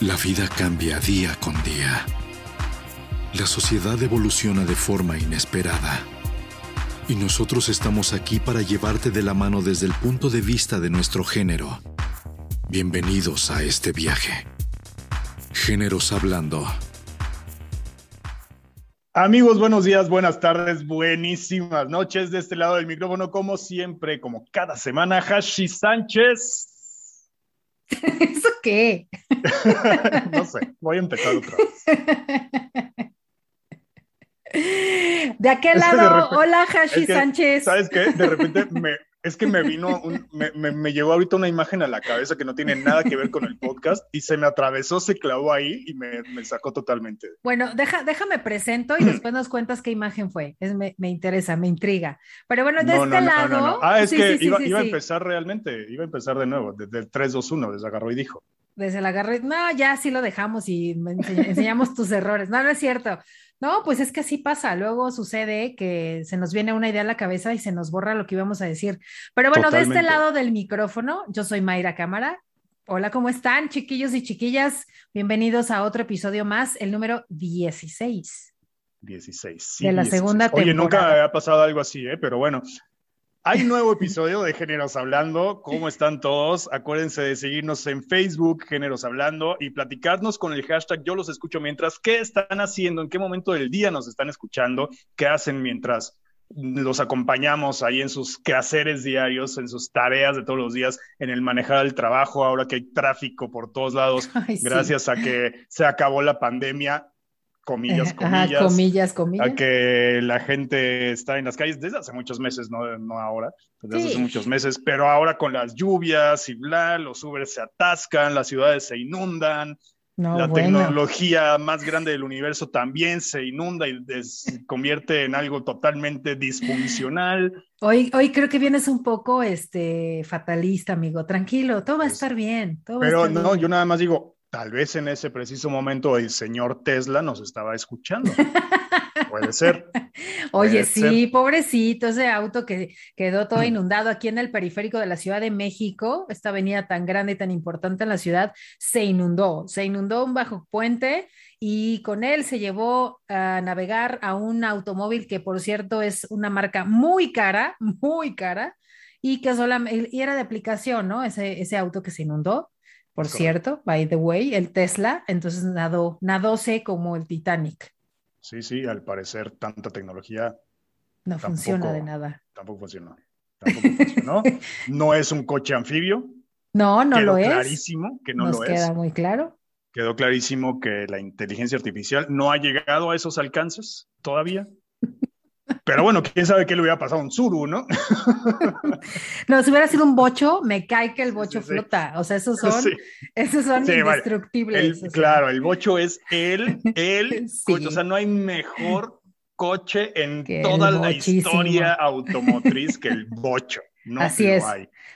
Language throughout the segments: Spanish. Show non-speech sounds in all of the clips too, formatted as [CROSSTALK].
La vida cambia día con día. La sociedad evoluciona de forma inesperada. Y nosotros estamos aquí para llevarte de la mano desde el punto de vista de nuestro género. Bienvenidos a este viaje. Géneros Hablando. Amigos, buenos días, buenas tardes, buenísimas noches de este lado del micrófono, como siempre, como cada semana, Hashi Sánchez. [LAUGHS] ¿Eso qué? [LAUGHS] no sé, voy a empezar otra vez. De aquel lado, hola Hashi Sánchez. ¿Sabes qué? De repente me, es que me vino, me, me, llegó ahorita una imagen a la cabeza que no tiene nada que ver con el podcast y se me atravesó, se clavó ahí y me, me sacó totalmente. Bueno, deja, déjame presento y después nos cuentas qué imagen fue. Es, me, interesa, me intriga. Pero bueno, de este lado. ah, es que iba, iba a empezar realmente, iba a empezar de nuevo, desde el 3-2-1, desde agarró y dijo desde la agarré, no, ya sí lo dejamos y enseñamos tus errores. No, no es cierto. No, pues es que así pasa. Luego sucede que se nos viene una idea a la cabeza y se nos borra lo que íbamos a decir. Pero bueno, de este lado del micrófono, yo soy Mayra Cámara. Hola, ¿cómo están, chiquillos y chiquillas? Bienvenidos a otro episodio más, el número 16. 16. de la segunda temporada. Oye, nunca ha pasado algo así, ¿eh? Pero bueno, hay un nuevo episodio de Géneros Hablando. ¿Cómo están todos? Acuérdense de seguirnos en Facebook, Géneros Hablando, y platicarnos con el hashtag Yo los escucho mientras. ¿Qué están haciendo? ¿En qué momento del día nos están escuchando? ¿Qué hacen mientras los acompañamos ahí en sus quehaceres diarios, en sus tareas de todos los días, en el manejar el trabajo, ahora que hay tráfico por todos lados, [LAUGHS] gracias a que se acabó la pandemia comillas, [LAUGHS] comillas, comillas, comillas, a que la gente está en las calles desde hace muchos meses, no, no ahora, desde hace muchos meses, pero ahora con las lluvias y bla, los Uber se atascan, las ciudades se inundan, la tecnología más grande del universo también se inunda y se convierte en algo totalmente disfuncional. Hoy, hoy creo que vienes un poco este, fatalista, amigo. Tranquilo, todo va a estar bien. pero no, yo nada más digo, Tal vez en ese preciso momento el señor Tesla nos estaba escuchando. [LAUGHS] Puede ser. Oye, sí, pobrecito, ese auto que quedó todo mm. inundado aquí en el periférico de la Ciudad de México, esta avenida tan grande y tan importante en la ciudad, se inundó, se inundó un bajo puente y con él se llevó a navegar a un automóvil que, por cierto, es una marca muy cara, muy cara, y que solamente, y era de aplicación, ¿no? Ese, ese auto que se inundó por cierto, by the way, el Tesla, entonces nadó, nadóse como el Titanic. Sí, sí, al parecer tanta tecnología. No funciona de nada. Tampoco funcionó. Tampoco funcionó. [LAUGHS] no es un coche anfibio. No, no lo es. clarísimo que no Nos lo es. Queda muy claro. Quedó clarísimo que la inteligencia artificial no ha llegado a esos alcances todavía. Pero bueno, quién sabe qué le hubiera pasado a un Zuru, ¿no? [LAUGHS] no, si hubiera sido un bocho, me cae que el bocho flota. O sea, esos son, esos son indestructibles. Claro, el bocho es el, el [LAUGHS] coche. O sea, no hay mejor coche en toda la historia automotriz que el bocho. No Así es.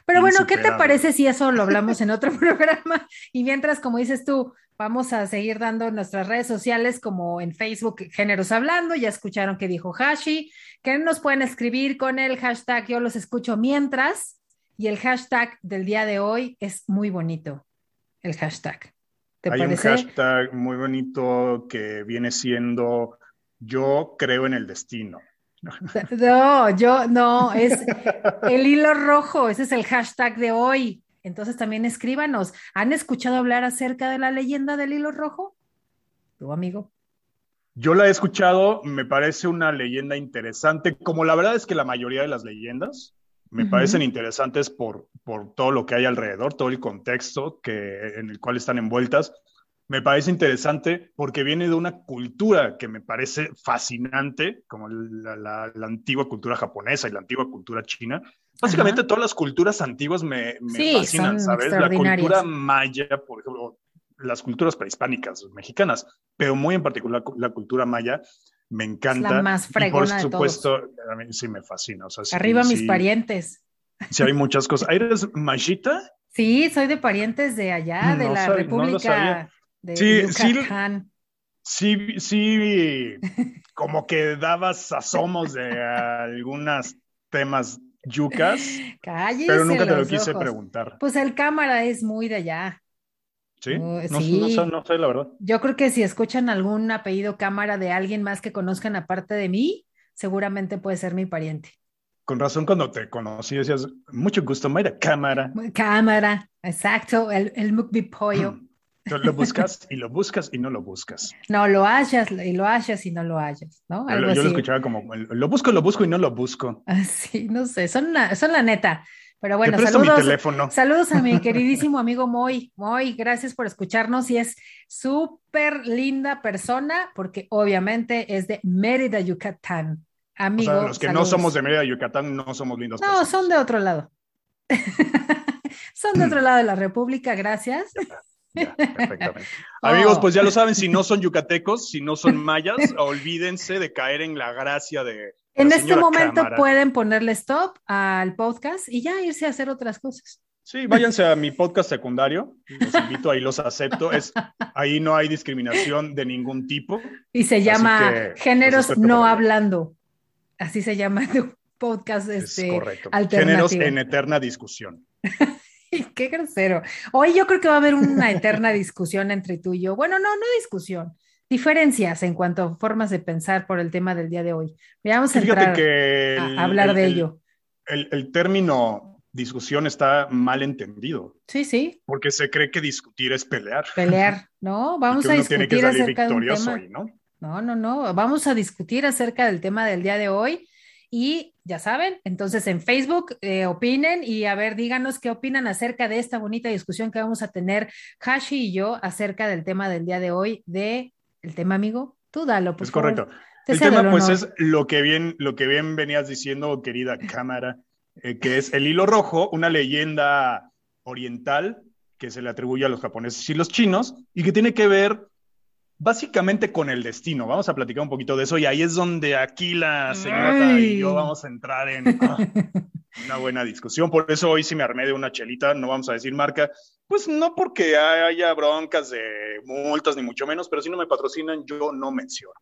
Pero bueno, ¿qué te parece si eso lo hablamos en otro [LAUGHS] programa? Y mientras, como dices tú, vamos a seguir dando nuestras redes sociales como en Facebook Géneros Hablando, ya escucharon que dijo Hashi, que nos pueden escribir con el hashtag yo los escucho mientras y el hashtag del día de hoy es muy bonito, el hashtag. ¿Te Hay un hashtag muy bonito que viene siendo yo creo en el destino. No, yo no, es [LAUGHS] el hilo rojo, ese es el hashtag de hoy. Entonces también escríbanos. ¿Han escuchado hablar acerca de la leyenda del hilo rojo? ¿Tu amigo? Yo la he escuchado, me parece una leyenda interesante, como la verdad es que la mayoría de las leyendas me parecen interesantes por, por todo lo que hay alrededor, todo el contexto que, en el cual están envueltas me parece interesante porque viene de una cultura que me parece fascinante, como la, antigua cultura japonesa y la antigua cultura china. Básicamente todas las culturas antiguas me, fascinan, ¿sabes? La cultura maya, por ejemplo, las culturas prehispánicas mexicanas, pero muy en particular la cultura maya, me encanta. Es la más fregona por supuesto, a mí sí me fascina. Arriba mis parientes. Sí, hay muchas cosas. ¿Eres machita? Sí, soy de parientes de allá, de la República sí, Sí, sí, como que dabas asomos de [LAUGHS] algunos temas yucas, pero nunca te lo quise preguntar. Pues el cámara es muy de allá. ¿Sí? Uh, no, sí. No, sé, la verdad. Yo creo que si escuchan algún apellido cámara de alguien más que conozcan aparte de mí, seguramente puede ser mi pariente. Con razón, cuando te conocí decías, mucho gusto, Mayra Cámara. Cámara, exacto, el, el mukbi pollo. [CLEARS THROAT] Lo buscas y lo buscas y no lo buscas. No, lo hallas y lo hallas y no lo hallas, ¿no? yo, lo escuchaba como, lo busco, lo busco y no lo busco. Ah, sí, no sé, son, son la neta. Pero bueno, saludos, saludos a mi [LAUGHS] queridísimo amigo Moy. Moy, gracias por escucharnos y es súper linda persona porque obviamente es de Mérida, Yucatán. Amigo, los que no somos de Mérida, Yucatán, no somos lindos. No, son de otro lado. [LAUGHS] son de [CLEARS THROAT] otro lado de la República, gracias. [LAUGHS] perfectamente. [LAUGHS] Amigos, pues ya lo saben, si no son [LAUGHS] yucatecos, si no son mayas, olvídense de caer en la gracia de. En este momento pueden ponerle stop al podcast y ya irse a hacer otras cosas. Sí, váyanse a mi podcast secundario, los invito, ahí los acepto. Es, ahí no hay discriminación de ningún tipo. Y se llama Géneros No Hablando. Así se llama tu podcast este, es correcto. Géneros en eterna discusión. [LAUGHS] [LAUGHS] Qué grosero. Hoy yo creo que va a haber una eterna discusión entre tú y yo. Bueno, no, no discusión. Diferencias en cuanto a formas de pensar por el tema del día de hoy. Vamos a entrar a, hablar de ello. El, término discusión está mal entendido. Sí, sí. Porque se cree que discutir es pelear. Pelear, ¿no? [LAUGHS] Vamos a discutir acerca de un tema. ¿no? no, no, no. Vamos a discutir acerca del tema del día de hoy y ya saben, entonces en Facebook eh, opinen y a ver, díganos qué opinan acerca de esta bonita discusión que vamos a tener Hashi y yo acerca del tema del día de hoy, de el tema amigo. Tú dalo, pues. Es correcto. El tema, pues, es lo que bien, lo que bien venías diciendo, querida cámara, eh, que es el hilo rojo, una leyenda oriental que se le atribuye a los japoneses y los chinos, y que tiene que ver básicamente con el destino. Vamos a platicar un poquito de eso y ahí es donde aquí la señora y yo vamos a entrar en ah, una buena discusión. Por eso hoy sí me armé de una chelita, no vamos a decir marca, pues no porque haya broncas de multas ni mucho menos, pero si no me patrocinan yo no menciono.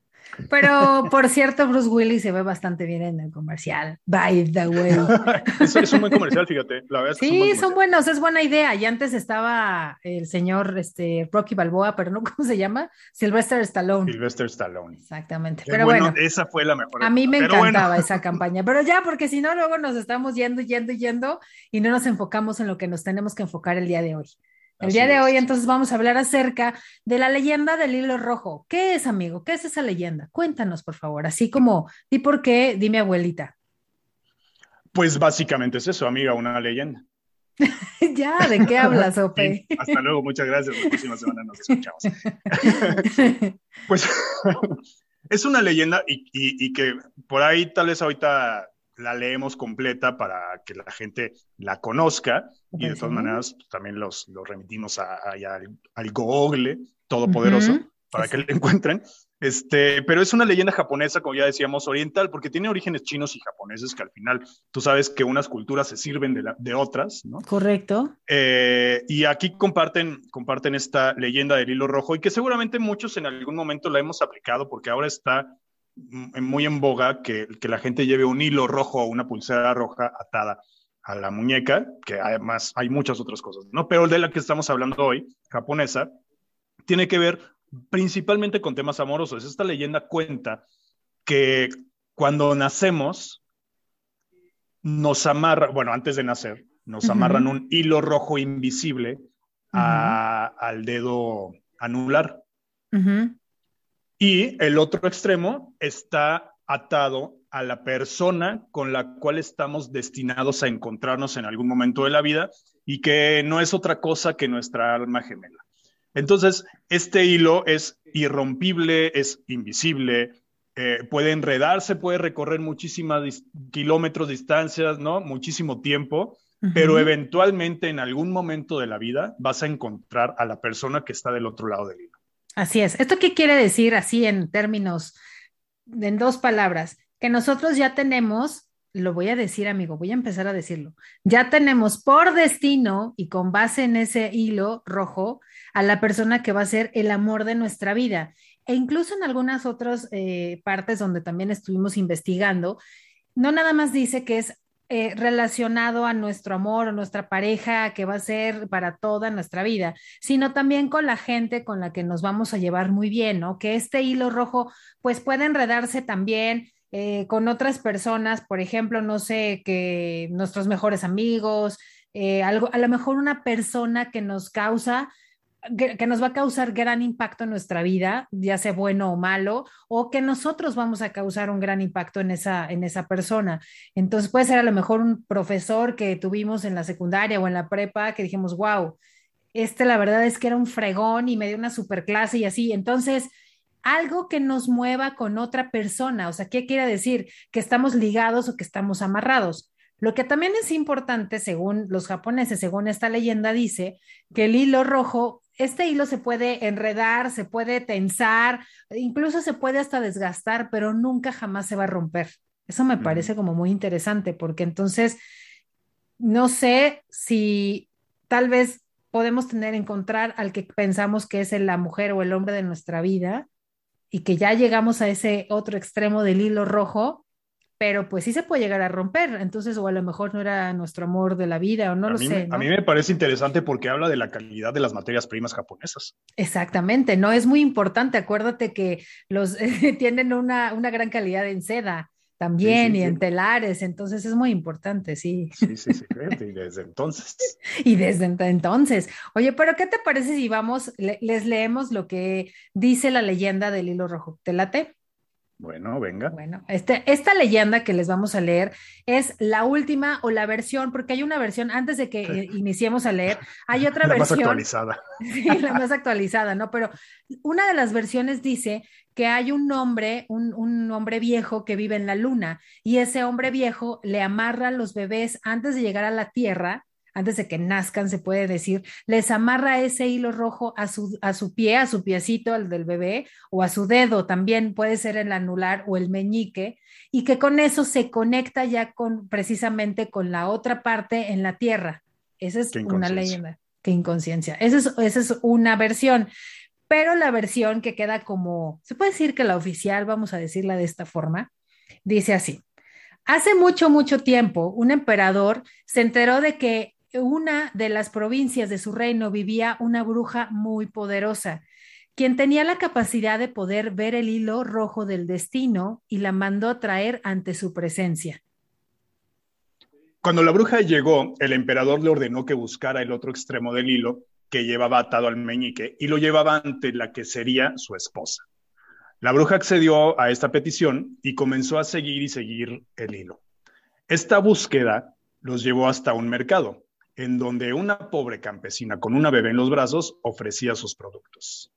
Pero, por cierto, Bruce Willis se ve bastante bien en el comercial. By the way. [LAUGHS] es, un buen comercial, fíjate. sí, son buenos, es buena idea. Y antes estaba el señor este, Rocky Balboa, pero no, [LAUGHS] ¿cómo se llama? Sylvester Stallone. Sylvester Stallone. Exactamente. Pero bueno, esa fue la mejor. A mí me encantaba esa [LAUGHS] campaña. Pero ya, porque si no, luego nos estamos yendo, yendo, yendo y no nos enfocamos en lo que nos tenemos que enfocar el día de hoy. El día de hoy entonces vamos a hablar acerca de la leyenda del hilo rojo. ¿Qué es, amigo? ¿Qué es esa leyenda? Cuéntanos, por favor, así como, di por qué, dime abuelita. Pues básicamente es eso, amiga, una leyenda. [LAUGHS] ya, ¿de qué hablas, [LAUGHS] Ope? hasta luego, muchas gracias. La próxima semana nos escuchamos. [LAUGHS] pues es una leyenda y que por ahí tal vez ahorita la leemos completa para que la gente la conozca y de todas maneras pues, también los, los remitimos a, al, Google todopoderoso para que lo encuentren. Este, pero es una leyenda japonesa, como ya decíamos, oriental, porque tiene orígenes chinos y japoneses que al final tú sabes que unas culturas se sirven de, de otras, ¿no? Correcto. Eh, y aquí comparten, comparten esta leyenda del hilo rojo y que seguramente muchos en algún momento la hemos aplicado porque ahora está muy en boga que, que, la gente lleve un hilo rojo o una pulsera roja atada a la muñeca, que además hay muchas otras cosas, ¿no? Pero de la que estamos hablando hoy, japonesa, tiene que ver principalmente con temas amorosos. Esta leyenda cuenta que cuando nacemos, nos amarra, bueno, antes de nacer, nos amarran un hilo rojo invisible al dedo anular. Y el otro extremo está atado a la persona con la cual estamos destinados a encontrarnos en algún momento de la vida y que no es otra cosa que nuestra alma gemela. Entonces, este hilo es irrompible, es invisible, eh, puede enredarse, puede recorrer muchísimos kilómetros, distancias, ¿no? Muchísimo tiempo, pero eventualmente en algún momento de la vida vas a encontrar a la persona que está del otro lado del hilo. Así es. ¿Esto qué quiere decir así en términos, en dos palabras? Que nosotros ya tenemos, lo voy a decir amigo, voy a empezar a decirlo, ya tenemos por destino y con base en ese hilo rojo a la persona que va a ser el amor de nuestra vida. E incluso en algunas otras eh, partes donde también estuvimos investigando, no nada más dice que es eh, relacionado a nuestro amor o nuestra pareja que va a ser para toda nuestra vida, sino también con la gente con la que nos vamos a llevar muy bien, ¿no? Que este hilo rojo pues puede enredarse también eh, con otras personas, por ejemplo, no sé, que nuestros mejores amigos, eh, algo, a lo mejor una persona que nos causa que, nos va a causar gran impacto en nuestra vida, ya sea bueno o malo, o que nosotros vamos a causar un gran impacto en esa, en esa persona. Entonces puede ser a lo mejor un profesor que tuvimos en la secundaria o en la prepa que dijimos, wow, este la verdad es que era un fregón y me dio una super clase y así. Entonces, algo que nos mueva con otra persona, o sea, ¿qué quiere decir? Que estamos ligados o que estamos amarrados. Lo que también es importante, según los japoneses, según esta leyenda, dice que el hilo rojo este hilo se puede enredar, se puede tensar, incluso se puede hasta desgastar, pero nunca jamás se va a romper. Eso me parece como muy interesante porque entonces no sé si tal vez podemos tener encontrar al que pensamos que es la mujer o el hombre de nuestra vida y que ya llegamos a ese otro extremo del hilo rojo pero pues sí se puede llegar a romper, entonces o a lo mejor no era nuestro amor de la vida o no lo sé. A mí me parece interesante porque habla de la calidad de las materias primas japonesas. Exactamente, no es muy importante, acuérdate que los [LAUGHS] tienen una, una, gran calidad en seda también y en telares, entonces es muy importante, sí. Sí, sí, sí, y desde entonces. [LAUGHS] y desde entonces. Oye, pero ¿qué te parece si vamos, les leemos lo que dice la leyenda del hilo rojo? ¿Te late? Bueno, venga. Bueno, este, esta leyenda que les vamos a leer es la última o la versión, porque hay una versión, antes de que iniciemos a leer, hay otra [LAUGHS] la versión. Más actualizada. [LAUGHS] Sí, la más actualizada, ¿no? Pero una de las versiones dice que hay un hombre, un, un hombre viejo que vive en la luna, y ese hombre viejo le amarra a los bebés antes de llegar a la Tierra antes de que nazcan, se puede decir, les amarra ese hilo rojo a su, a su pie, a su piecito, al del bebé, o a su dedo, también puede ser el anular o el meñique, y que con eso se conecta ya con precisamente con la otra parte en la tierra. Esa es una leyenda. Qué inconsciencia. Esa es, esa es una versión. Pero la versión que queda como, se puede decir que la oficial, vamos a decirla de esta forma, dice así. Hace mucho, mucho tiempo, un emperador se enteró de que una de las provincias de su reino vivía una bruja muy poderosa, quien tenía la capacidad de poder ver el hilo rojo del destino y la mandó traer ante su presencia. Cuando la bruja llegó, el emperador le ordenó que buscara el otro extremo del hilo que llevaba atado al meñique y lo llevaba ante la que sería su esposa. La bruja accedió a esta petición y comenzó a seguir y seguir el hilo. Esta búsqueda los llevó hasta un mercado, en donde una pobre campesina con una bebé en los brazos ofrecía sus productos.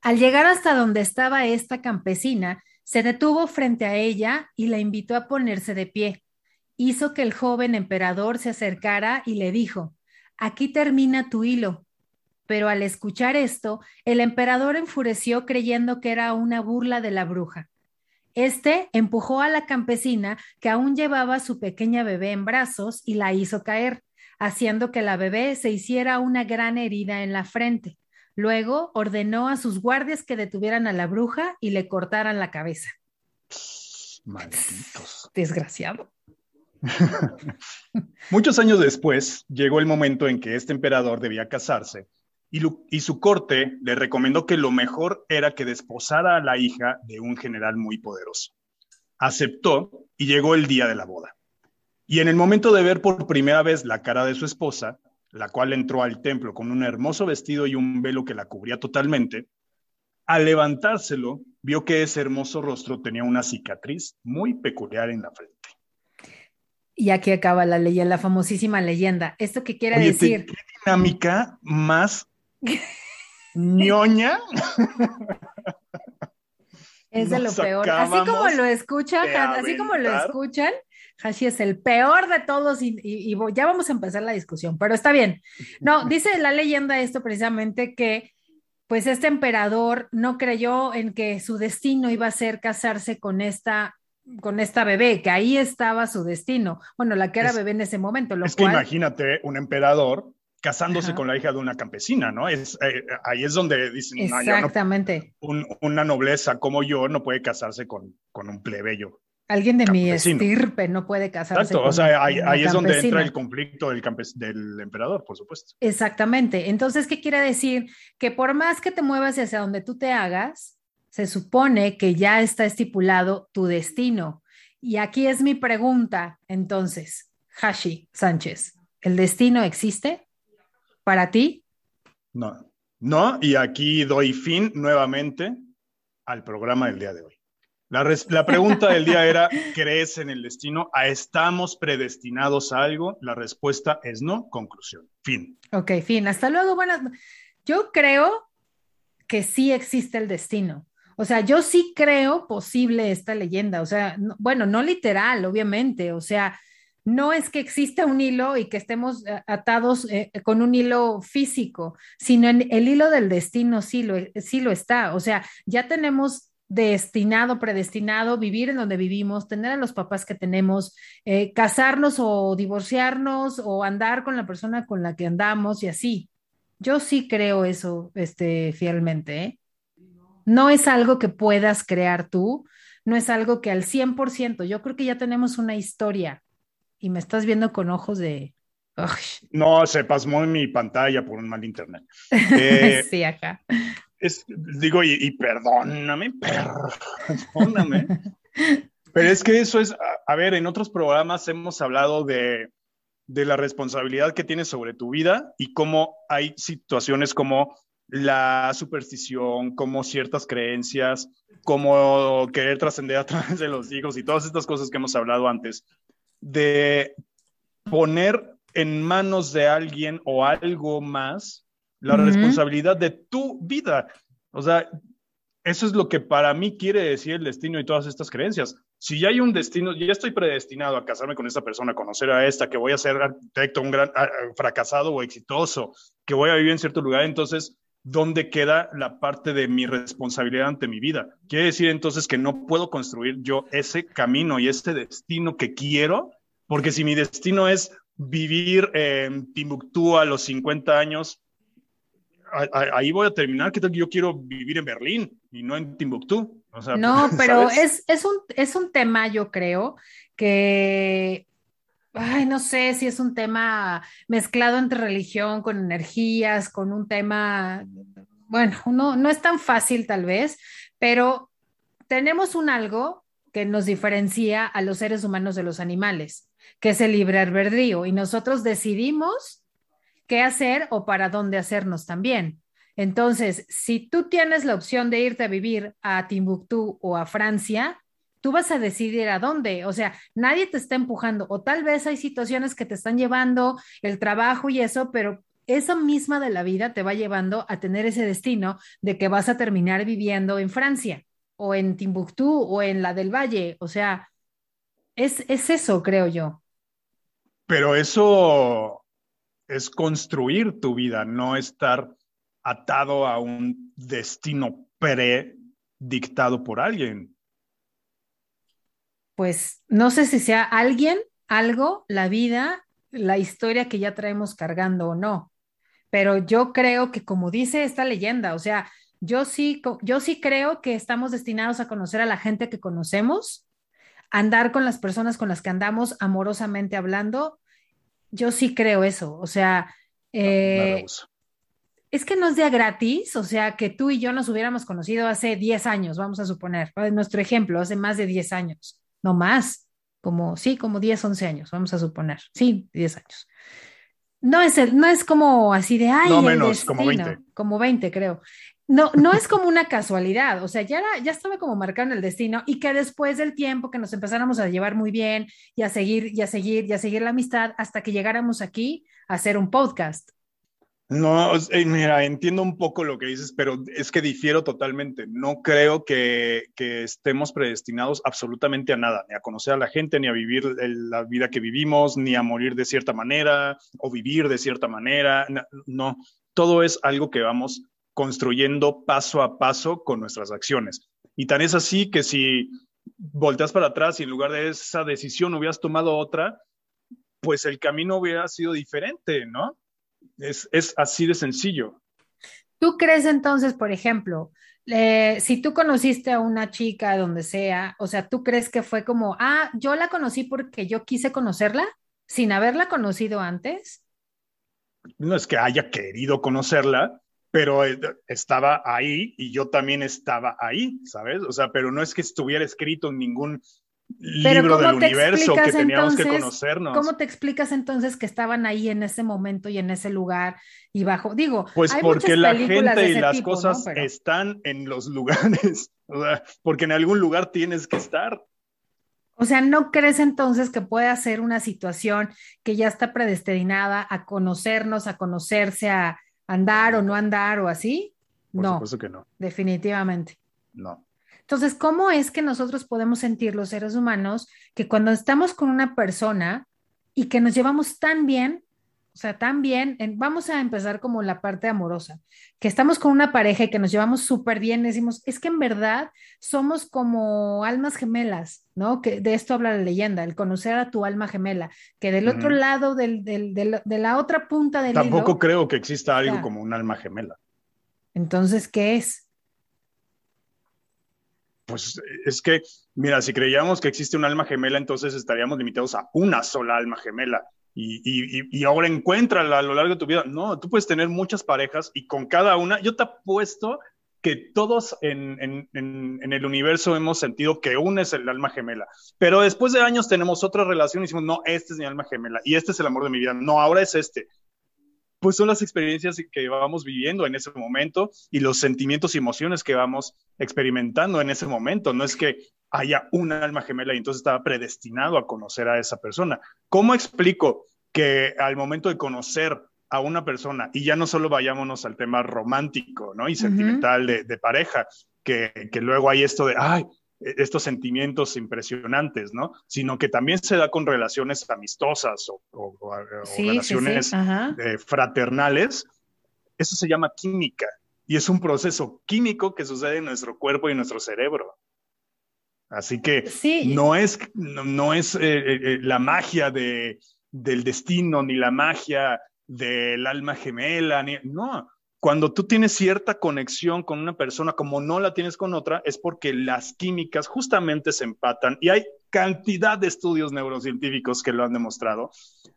Al llegar hasta donde estaba esta campesina, se detuvo frente a ella y la invitó a ponerse de pie. Hizo que el joven emperador se acercara y le dijo, aquí termina tu hilo. Pero al escuchar esto, el emperador enfureció creyendo que era una burla de la bruja. Este empujó a la campesina que aún llevaba su pequeña bebé en brazos y la hizo caer haciendo que la bebé se hiciera una gran herida en la frente. Luego ordenó a sus guardias que detuvieran a la bruja y le cortaran la cabeza. Malditos. [LAUGHS] Desgraciado. [LAUGHS] Muchos años después llegó el momento en que este emperador debía casarse y, y, su corte le recomendó que lo mejor era que desposara a la hija de un general muy poderoso. Aceptó y llegó el día de la boda. Y en el momento de ver por primera vez la cara de su esposa, la cual entró al templo con un hermoso vestido y un velo que la cubría totalmente, al levantárselo, vio que ese hermoso rostro tenía una cicatriz muy peculiar en la frente. Y aquí acaba la leyenda, la famosísima leyenda. ¿Esto qué quiere decir? ¿Qué dinámica más [LAUGHS] ñoña? Es de lo peor. Así como lo escuchan, así como lo escuchan, Hashi es el peor de todos y, ya vamos a empezar la discusión, pero está bien. No, [LAUGHS] dice la leyenda esto precisamente que pues este emperador no creyó en que su destino iba a ser casarse con esta con esta bebé, que ahí estaba su destino. Bueno, la que era bebé en ese momento. es que imagínate un emperador casándose con la hija de una campesina, ¿no? Es, eh, ahí es donde dicen, Exactamente. una nobleza como yo no puede casarse con, con un plebeyo Alguien de mi estirpe no puede casarse. Exacto, o sea, ahí, es donde entra el conflicto del, del emperador, por supuesto. Exactamente. Entonces, ¿qué quiere decir? Que por más que te muevas hacia donde tú te hagas, se supone que ya está estipulado tu destino. Y aquí es mi pregunta, entonces, Hashi Sánchez, ¿el destino existe para ti? No, no, y aquí doy fin nuevamente al programa del día de hoy. La, pregunta del día era, ¿crees en el destino? ¿Estamos predestinados a algo? La respuesta es no. Conclusión. Fin. Ok, fin. Hasta luego. Buenas. Yo creo que sí existe el destino. O sea, yo sí creo posible esta leyenda. O sea, bueno, no literal, obviamente. O sea, no es que exista un hilo y que estemos eh, atados eh, con un hilo físico, sino en el hilo del destino sí lo, sí lo está. O sea, ya tenemos destinado, predestinado, vivir en donde vivimos, tener a los papás que tenemos, eh, casarnos o divorciarnos o andar con la persona con la que andamos y así. Yo sí creo eso este, fielmente. ¿eh? No es algo que puedas crear tú, no es algo que al 100%, yo creo que ya tenemos una historia y me estás viendo con ojos de... No, se pasmó en mi pantalla por un mal internet. [LAUGHS] Eh, sí, acá es, digo, y, perdóname, [LAUGHS] perdóname. Pero es que eso es, a, ver, en otros programas hemos hablado de, de la responsabilidad que tienes sobre tu vida y cómo hay situaciones como la superstición, como ciertas creencias, como querer trascender a través de los hijos y todas estas cosas que hemos hablado antes, de poner en manos de alguien o algo más la responsabilidad de tu vida. O sea, eso es lo que para mí quiere decir el destino y todas estas creencias. Si ya hay un destino, ya estoy predestinado a casarme con esta persona, a conocer a esta, que voy a ser arquitecto, un gran fracasado o exitoso, que voy a vivir en cierto lugar, entonces, ¿dónde queda la parte de mi responsabilidad ante mi vida? Quiere decir entonces que no puedo construir yo ese camino y ese destino que quiero, porque si mi destino es vivir en Timbuktu a los 50 años, ahí voy a terminar. ¿Qué tal que yo quiero vivir en Berlín y no en Timbuktu? no, [LAUGHS] pero es, es, un, es un tema, yo creo, que, ay, no sé si es un tema mezclado entre religión, con energías, con un tema, bueno, no, no es tan fácil tal vez, pero tenemos un algo que nos diferencia a los seres humanos de los animales, que es el libre albedrío, y nosotros decidimos qué hacer o para dónde hacernos también. Entonces, si tú tienes la opción de irte a vivir a Timbuktu o a Francia, tú vas a decidir a dónde. O sea, nadie te está empujando o tal vez hay situaciones que te están llevando el trabajo y eso, pero esa misma de la vida te va llevando a tener ese destino de que vas a terminar viviendo en Francia o en Timbuktu o en la del Valle. O sea, es, es eso, creo yo. Pero eso es construir tu vida, no estar atado a un destino predictado por alguien. Pues no sé si sea alguien, algo, la vida, la historia que ya traemos cargando o no. Pero yo creo que como dice esta leyenda, o sea, yo sí, yo sí creo que estamos destinados a conocer a la gente que conocemos, andar con las personas con las que andamos amorosamente hablando yo sí creo eso, o sea, eh, es que no es de gratis, o sea, que tú y yo nos hubiéramos conocido hace 10 años, vamos a suponer, nuestro ejemplo, hace más de 10 años, no más, como, sí, como 10, 11 años, vamos a suponer, sí, 10 años. No es, el, no es como así de, ay, no menos, como 20. Como 20, creo no, no es como una casualidad, o sea, ya, ya estaba como marcado el destino y que después del tiempo que nos empezáramos a llevar muy bien y a seguir y a seguir y a seguir la amistad hasta que llegáramos aquí a hacer un podcast. No, mira, entiendo un poco lo que dices, pero es que difiero totalmente. No creo que, que, estemos predestinados absolutamente a nada, ni a conocer a la gente, ni a vivir la vida que vivimos, ni a morir de cierta manera o vivir de cierta manera. No, todo es algo que vamos construyendo paso a paso con nuestras acciones. Y tan es así que si volteas para atrás y en lugar de esa decisión hubieras tomado otra, pues el camino hubiera sido diferente, ¿no? Es, así de sencillo. ¿Tú crees entonces, por ejemplo, si tú conociste a una chica donde sea, o sea, ¿tú crees que fue como, ah, yo la conocí porque yo quise conocerla sin haberla conocido antes? No es que haya querido conocerla, pero eh, estaba ahí y yo también estaba ahí, ¿sabes? O sea, pero no es que estuviera escrito en ningún libro del universo que teníamos que conocernos. ¿Cómo te explicas entonces que estaban ahí en ese momento y en ese lugar y bajo? Digo, pues porque la gente y las cosas están en los lugares, [LAUGHS] o sea, porque en algún lugar tienes que estar. O sea, ¿no crees entonces que puede ser una situación que ya está predestinada a conocernos, a conocerse, a andar o no andar o así? Por no. Supuesto que no. Definitivamente. No. Entonces, ¿cómo es que nosotros podemos sentir los seres humanos que cuando estamos con una persona y que nos llevamos tan bien, sea, tan bien, vamos a empezar como la parte amorosa, que estamos con una pareja y que nos llevamos súper bien, decimos, es que en verdad somos como almas gemelas, ¿no? Que de esto habla la leyenda, el conocer a tu alma gemela, que del otro lado, del, de la otra punta del Tampoco creo que exista algo como un alma gemela. Entonces, ¿qué es? pues es que, mira, si creíamos que existe un alma gemela, entonces estaríamos limitados a una sola alma gemela. Y, y, y, ahora encuéntrala a lo largo de tu vida. No, tú puedes tener muchas parejas y con cada una, yo te apuesto que todos en, en, en, el universo hemos sentido que una es el alma gemela, pero después de años tenemos otra relación y decimos, no, este es mi alma gemela y este es el amor de mi vida, no, ahora es este pues son las experiencias que vamos viviendo en ese momento y los sentimientos y emociones que vamos experimentando en ese momento. No es que haya una alma gemela y entonces estaba predestinado a conocer a esa persona. ¿Cómo explico que al momento de conocer a una persona, y ya no solo vayámonos al tema romántico ¿no? y sentimental de, de pareja, que, que, luego hay esto de, ay, e-, estos sentimientos impresionantes, ¿no? Sino que también se da con relaciones amistosas o, relaciones eh, fraternales. Eso se llama química y es un proceso químico que sucede en nuestro cuerpo y en nuestro cerebro. Así que no es, no, es eh, eh, la magia de, del destino ni la magia del alma gemela, ni, no, cuando tú tienes cierta conexión con una persona como no la tienes con otra, es porque las químicas justamente se empatan. Y hay cantidad de estudios neurocientíficos que lo han demostrado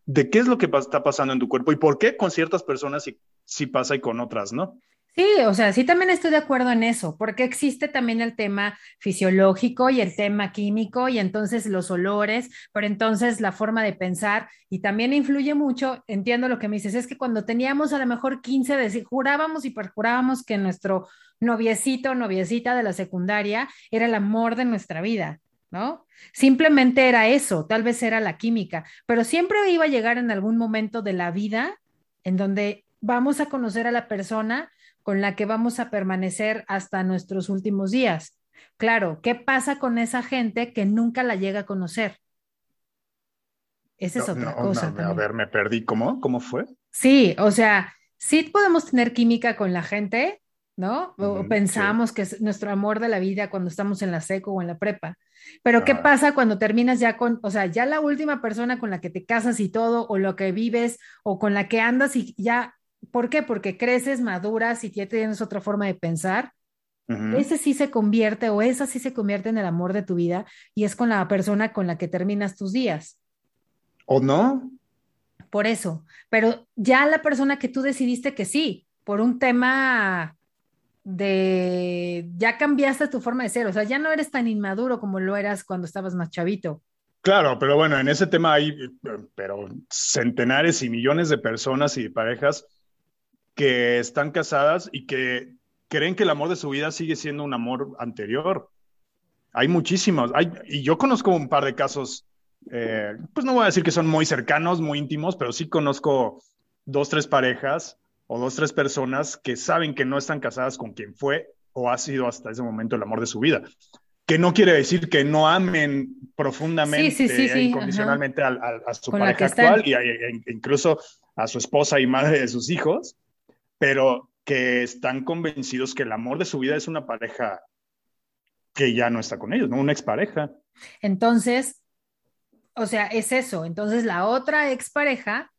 de qué es lo que está pasando en tu cuerpo y por qué con ciertas personas sí, pasa y con otras no. Sí, o sea, sí también estoy de acuerdo en eso, porque existe también el tema fisiológico y el tema químico y entonces los olores, pero entonces la forma de pensar y también influye mucho, entiendo lo que me dices, es que cuando teníamos a lo mejor 15, de, jurábamos y perjurábamos que nuestro noviecito o noviecita de la secundaria era el amor de nuestra vida. ¿no? Simplemente era eso, tal vez era la química, pero siempre iba a llegar en algún momento de la vida en donde vamos a conocer a la persona con la que vamos a permanecer hasta nuestros últimos días. Claro, ¿qué pasa con esa gente que nunca la llega a conocer? Esa es otra cosa. a ver, me perdí. ¿Cómo? ¿Cómo fue? Sí, o sea, sí podemos tener química con la gente, ¿no? O pensamos que es nuestro amor de la vida cuando estamos en la seco o en la prepa. Pero ¿qué pasa cuando terminas ya con, o sea, ya la última persona con la que te casas y todo, o lo que vives, o con la que andas y ya ¿Por qué? Porque creces, maduras y ya tienes otra forma de pensar. Ese sí se convierte o esa sí se convierte en el amor de tu vida y es con la persona con la que terminas tus días. ¿O no? Por eso, pero ya la persona que tú decidiste que sí, por un tema de, ya cambiaste tu forma de ser, o sea, ya no eres tan inmaduro como lo eras cuando estabas más chavito. Claro, pero bueno, en ese tema hay, pero centenares y millones de personas y de parejas que están casadas y que creen que el amor de su vida sigue siendo un amor anterior. Hay muchísimos, hay, y yo conozco un par de casos, eh, pues no voy a decir que son muy cercanos, muy íntimos, pero sí conozco dos, tres parejas o dos, tres personas que saben que no están casadas con quien fue o ha sido hasta ese momento el amor de su vida. Que no quiere decir que no amen profundamente, e incondicionalmente a, su pareja actual y e incluso a su esposa y madre de sus hijos, pero que están convencidos que el amor de su vida es una pareja que ya no está con ellos, ¿no? Una expareja. Entonces, o sea, es eso. Entonces, la otra expareja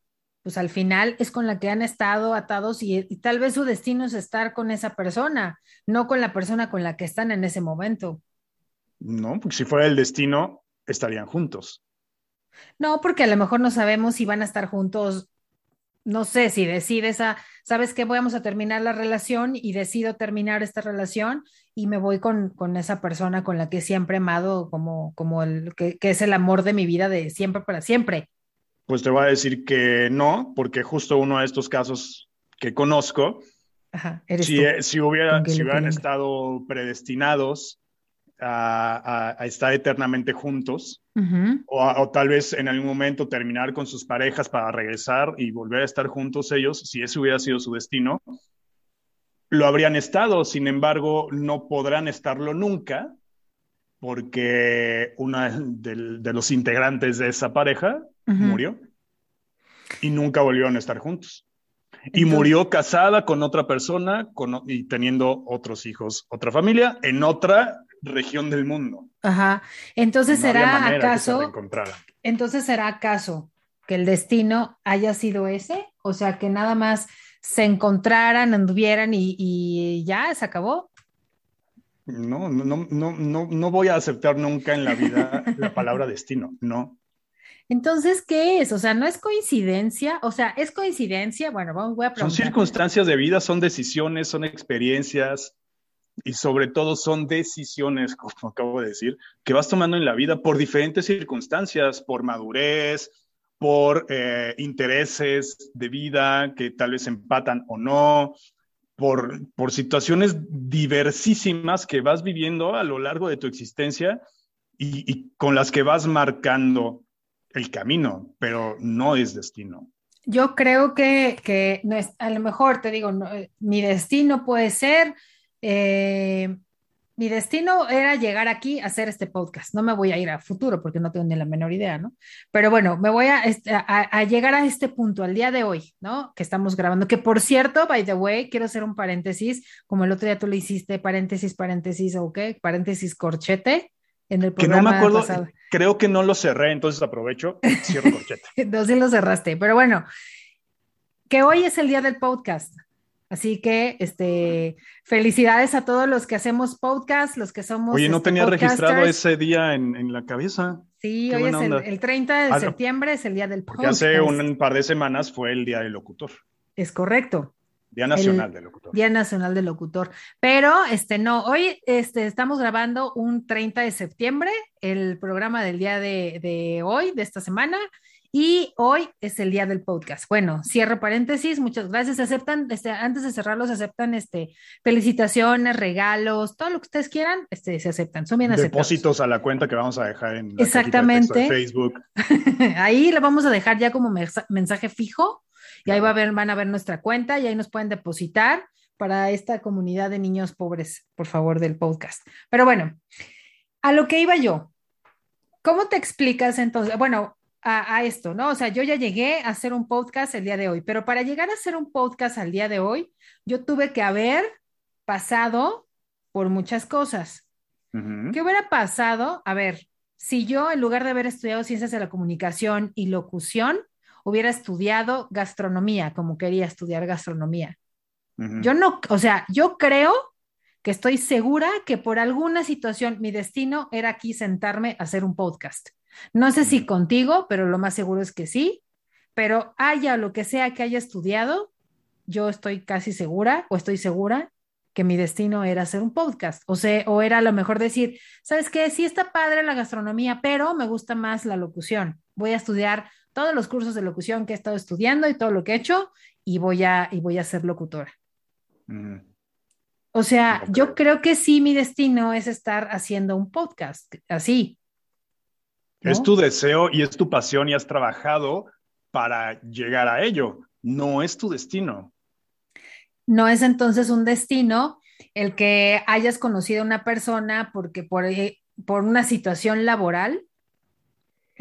pues al final es con la que han estado atados y, tal vez su destino es estar con esa persona, no con la persona con la que están en ese momento. No, porque si fuera el destino, estarían juntos. No, porque a lo mejor no sabemos si van a estar juntos. No sé, si decides a, sabes que vamos a terminar la relación y decido terminar esta relación y me voy con, con esa persona con la que siempre he amado como, como el que, que es el amor de mi vida de siempre para siempre. Pues te voy a decir que no, porque justo uno de estos casos que conozco, si, si, hubiera, si hubieran estado predestinados a, estar eternamente juntos, o, tal vez en algún momento terminar con sus parejas para regresar y volver a estar juntos ellos, si ese hubiera sido su destino, lo habrían estado, sin embargo, no podrán estarlo nunca, porque uno de los integrantes de esa pareja murió y nunca volvieron a estar juntos. y murió casada con otra persona con, y teniendo otros hijos, otra familia en otra región del mundo. Ajá. Entonces será acaso. entonces será acaso que el destino haya sido ese, o sea, que nada más se encontraran, anduvieran y, y ya se acabó. No, no, no, no, no voy a aceptar nunca en la vida [LAUGHS] la palabra destino, no. Entonces, ¿qué es? O sea, no es coincidencia, o sea, es coincidencia, bueno, vamos, voy a preguntar. Son circunstancias de vida, son decisiones, son experiencias y sobre todo son decisiones, [LAUGHS] como acabo de decir, que vas tomando en la vida por diferentes circunstancias, por madurez, por eh, intereses de vida que tal vez empatan o no, por, por situaciones diversísimas que vas viviendo a lo largo de tu existencia y, con las que vas marcando el camino, pero no es destino. Yo creo que, no es, a lo mejor te digo, eh, mi destino puede ser, eh, mi destino era llegar aquí a hacer este podcast. No me voy a ir a futuro porque no tengo ni la menor idea, ¿no? Pero bueno, me voy a, este, a, llegar a este punto, al día de hoy, ¿no? Que estamos grabando. Que por cierto, by the way, quiero hacer un paréntesis, como el otro día tú le hiciste, paréntesis, paréntesis, ok, paréntesis corchete en el programa. Que no me acuerdo, creo que no lo cerré, entonces aprovecho, cierro corchete. [LAUGHS] no, sí lo cerraste, pero bueno, que hoy es el día del podcast. Así que, este, felicidades a todos los que hacemos podcast, los que somos. Oye, no este, tenía registrado ese día en, la cabeza. Sí, hoy es el, 30 de ah, septiembre, es el día del podcast. hace un par de semanas fue el día del locutor. Es correcto. Día Nacional del Locutor. Día Nacional del Locutor. Pero, este, no, hoy este, estamos grabando un 30 de septiembre, el programa del día de, hoy, de esta semana, y hoy es el día del podcast. Bueno, cierro paréntesis, muchas gracias. Aceptan, este, antes de cerrarlos, aceptan este, felicitaciones, regalos, todo lo que ustedes quieran, este, se aceptan, son bien aceptados. Depósitos a la cuenta que vamos a dejar en la Exactamente. De Facebook. [LAUGHS] Ahí la vamos a dejar ya como mensaje fijo y ahí va a ver, van a ver nuestra cuenta y ahí nos pueden depositar para esta comunidad de niños pobres, por favor, del podcast. Pero bueno, a lo que iba yo. ¿Cómo te explicas entonces? Bueno, a, esto, ¿no? O sea, yo ya llegué a hacer un podcast el día de hoy, pero para llegar a hacer un podcast al día de hoy, yo tuve que haber pasado por muchas cosas. ¿Qué hubiera pasado? A ver, si yo en lugar de haber estudiado ciencias de la comunicación y locución, hubiera estudiado gastronomía, como quería estudiar gastronomía. Yo no, o sea, yo creo que estoy segura que por alguna situación mi destino era aquí sentarme a hacer un podcast. No sé si contigo, pero lo más seguro es que sí. Pero haya lo que sea que haya estudiado, yo estoy casi segura o estoy segura que mi destino era hacer un podcast. O sea, o era a lo mejor decir, ¿sabes qué? Sí está padre la gastronomía, pero me gusta más la locución. Voy a estudiar todos los cursos de locución que he estado estudiando y todo lo que he hecho y voy a, y voy a ser locutora. O sea, yo creo que sí, mi destino es estar haciendo un podcast, así. Es tu deseo y es tu pasión y has trabajado para llegar a ello. No es tu destino. No es entonces un destino el que hayas conocido a una persona porque por, eh, por una situación laboral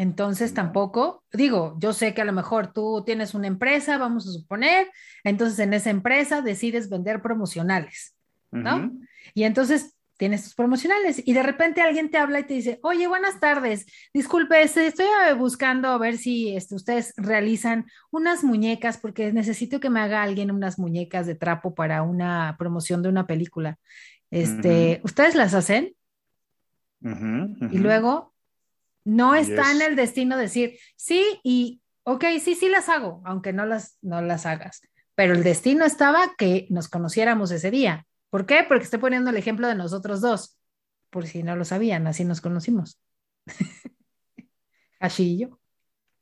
entonces tampoco, digo, yo sé que a lo mejor tú tienes una empresa, vamos a suponer, entonces en esa empresa decides vender promocionales, ¿no? Y entonces tienes tus promocionales y de repente alguien te habla y te dice, oye, buenas tardes, disculpe, estoy eh, buscando a ver si este, ustedes realizan unas muñecas porque necesito que me haga alguien unas muñecas de trapo para una promoción de una película. Este, ¿Ustedes las hacen? Y luego, no está en el destino decir, sí, y ok, sí, sí las hago, aunque no las, no las hagas. Pero el destino estaba que nos conociéramos ese día. ¿Por qué? Porque estoy poniendo el ejemplo de nosotros dos, por si no lo sabían, así nos conocimos. [LAUGHS] Así y yo.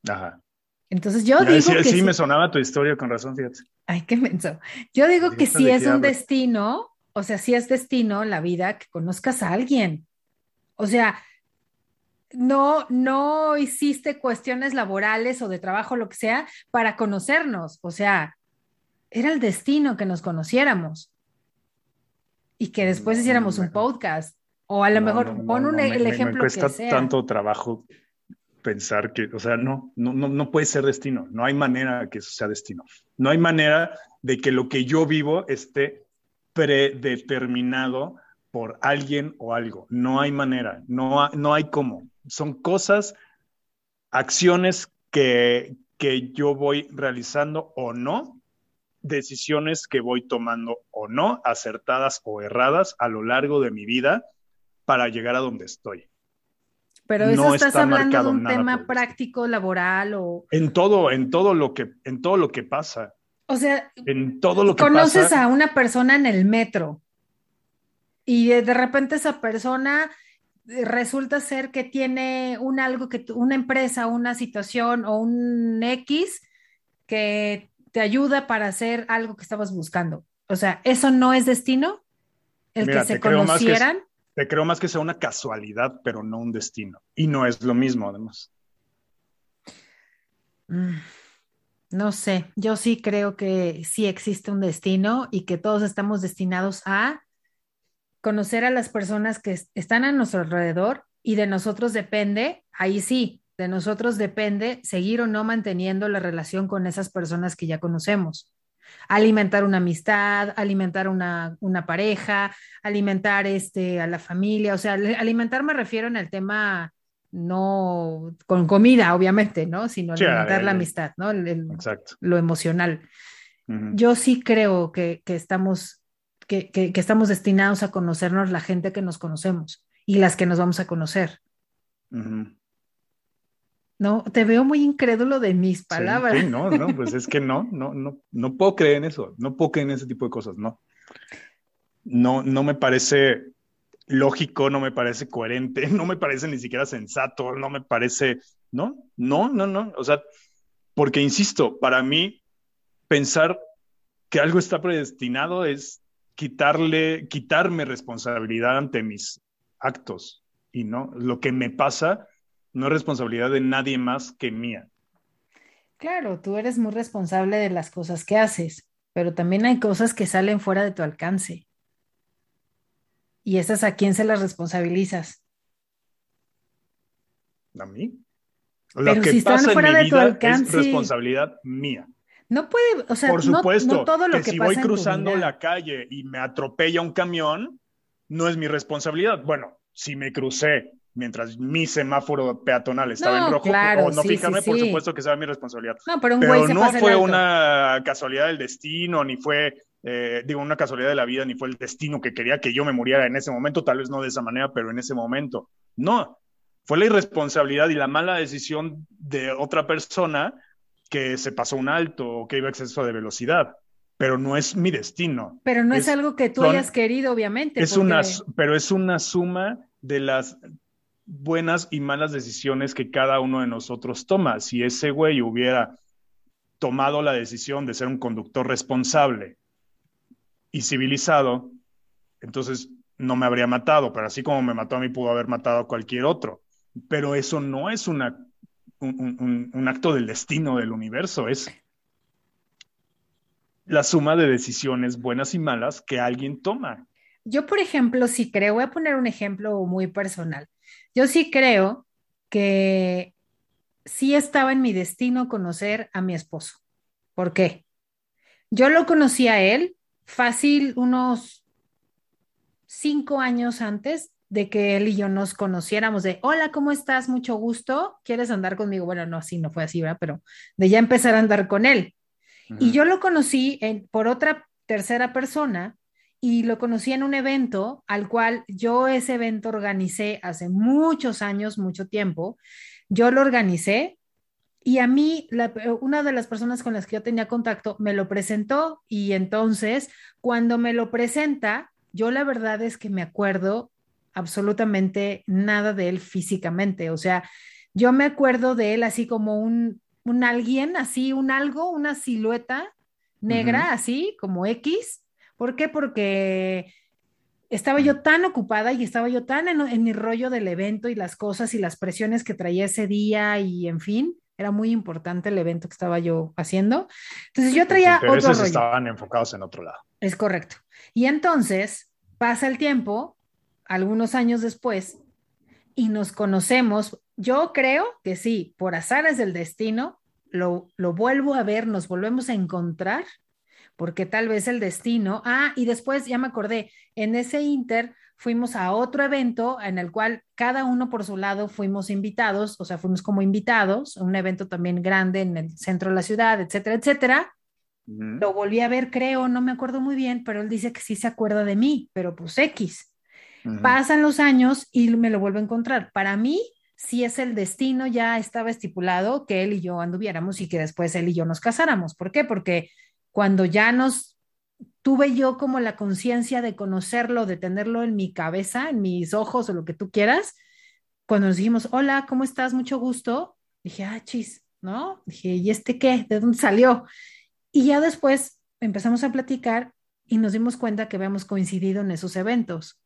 Ajá. Entonces yo digo sí, que sí, me sonaba tu historia con razón, fíjate. Ay, qué menso. Yo digo que sí es un destino, o sea, sí es destino la vida que conozcas a alguien. O sea, no, no hiciste cuestiones laborales o de trabajo, lo que sea, para conocernos. O sea, era el destino que nos conociéramos y que después hiciéramos un podcast. O a lo mejor pon un, el ejemplo me cuesta tanto trabajo pensar que, o sea, no, no, no puede ser destino. No hay manera que eso sea destino. No hay manera de que lo que yo vivo esté predeterminado por alguien o algo. No hay manera, no, no hay cómo. Son cosas, acciones que, que yo voy realizando o no, decisiones que voy tomando o no, acertadas o erradas a lo largo de mi vida para llegar a donde estoy. Pero eso estás hablando de un tema práctico, laboral o en todo, en todo lo que, en todo lo que pasa. O sea, en todo lo que conoces a una persona en el metro y de repente esa persona eh, resulta ser que tiene un algo que una empresa, una situación o un X que te ayuda para hacer algo que estabas buscando. O sea, ¿eso no es destino? El que se conocieran. te creo más que sea una casualidad, pero no un destino. Y no es lo mismo, además. Mm, no sé, yo sí creo que sí existe un destino y que todos estamos destinados a conocer a las personas que están a nuestro alrededor y de nosotros depende, ahí sí, de nosotros depende seguir o no manteniendo la relación con esas personas que ya conocemos. Alimentar una amistad, alimentar una, pareja, alimentar este, a la familia. O sea, alimentar me refiero en el tema no con comida, obviamente, ¿no? Sino alimentar la amistad, ¿no? Exacto. Lo emocional. Yo sí creo que, estamos, que, estamos destinados a conocernos la gente que nos conocemos y las que nos vamos a conocer. No, te veo muy incrédulo de mis palabras. Sí, no, no, pues es [LAUGHS] que no, no, no, no puedo creer en eso, no puedo creer en ese tipo de cosas, no. No, no me parece lógico, no me parece coherente, [LAUGHS] no me parece ni siquiera sensato, no me parece, no, no, no, no, o sea, porque insisto, para mí pensar que algo está predestinado es quitarle, quitarme responsabilidad ante mis actos y no, lo que me pasa no es responsabilidad de nadie más que mía. Claro, tú eres muy responsable de las cosas que haces, pero también hay cosas que salen fuera de tu alcance. ¿Y esas a quién se las responsabilizas? ¿A mí? Lo que si pasa fuera de tu alcance, es responsabilidad mía. No puede, o sea, Por supuesto, no, todo lo que, que si voy cruzando la calle y me atropella un camión, no es mi responsabilidad. Bueno, si me crucé mientras mi semáforo peatonal estaba en rojo, o no fijarme, por supuesto que sea mi responsabilidad. No, pero, un no fue una casualidad del destino, ni fue, eh, digo, una casualidad de la vida, ni fue el destino que quería que yo me muriera en ese momento, tal vez no de esa manera, pero en ese momento. No, fue la irresponsabilidad y la mala decisión de otra persona que se pasó un alto o que iba a exceso de velocidad pero no es mi destino. Pero no es, algo que tú hayas querido, obviamente. Es una, pero es una suma de las buenas y malas decisiones que cada uno de nosotros toma. Si ese güey hubiera tomado la decisión de ser un conductor responsable y civilizado, entonces no me habría matado, pero así como me mató a mí, pudo haber matado a cualquier otro. Pero eso no es una, un, un acto del destino del universo, es la suma de decisiones buenas y malas que alguien toma. Yo, por ejemplo, sí creo, voy a poner un ejemplo muy personal. Yo sí creo que sí estaba en mi destino conocer a mi esposo. ¿Por qué? Yo lo conocí a él fácil unos cinco años antes de que él y yo nos conociéramos, de hola, ¿cómo estás? Mucho gusto, ¿quieres andar conmigo? Bueno, no, así no fue así, ¿verdad? Pero de ya empezar a andar con él. Y yo lo conocí por otra tercera persona y lo conocí en un evento al cual yo ese evento organicé hace muchos años, mucho tiempo. Yo lo organicé y a mí, una de las personas con las que yo tenía contacto me lo presentó y entonces cuando me lo presenta, yo la verdad es que me acuerdo absolutamente nada de él físicamente. O sea, yo me acuerdo de él así como un, un alguien, así un algo, una silueta negra, así como X. ¿Por qué? Porque estaba yo tan ocupada y estaba yo tan en, en, mi rollo del evento y las cosas y las presiones que traía ese día y en fin, era muy importante el evento que estaba yo haciendo. Entonces yo traía otro rollo. estaban enfocados en otro lado. Es correcto. Y entonces pasa el tiempo, algunos años después, y nos conocemos. Yo creo que sí, por azares del destino, lo, lo vuelvo a ver, nos volvemos a encontrar, porque tal vez el destino, ah, y después ya me acordé, en ese inter fuimos a otro evento en el cual cada uno por su lado fuimos invitados, o sea, fuimos como invitados, un evento también grande en el centro de la ciudad, etcétera, etcétera. Lo volví a ver, creo, no me acuerdo muy bien, pero él dice que sí se acuerda de mí, pero pues X. Pasan los años y me lo vuelvo a encontrar. Para mí, si es el destino, ya estaba estipulado que él y yo anduviéramos y que después él y yo nos casáramos. ¿Por qué? Porque cuando ya nos tuve yo como la conciencia de conocerlo, de tenerlo en mi cabeza, en mis ojos o lo que tú quieras, cuando nos dijimos, hola, ¿cómo estás? Mucho gusto, dije, ah, chis, ¿no? Dije, ¿y este qué? ¿De dónde salió? Y ya después empezamos a platicar y nos dimos cuenta que habíamos coincidido en esos eventos.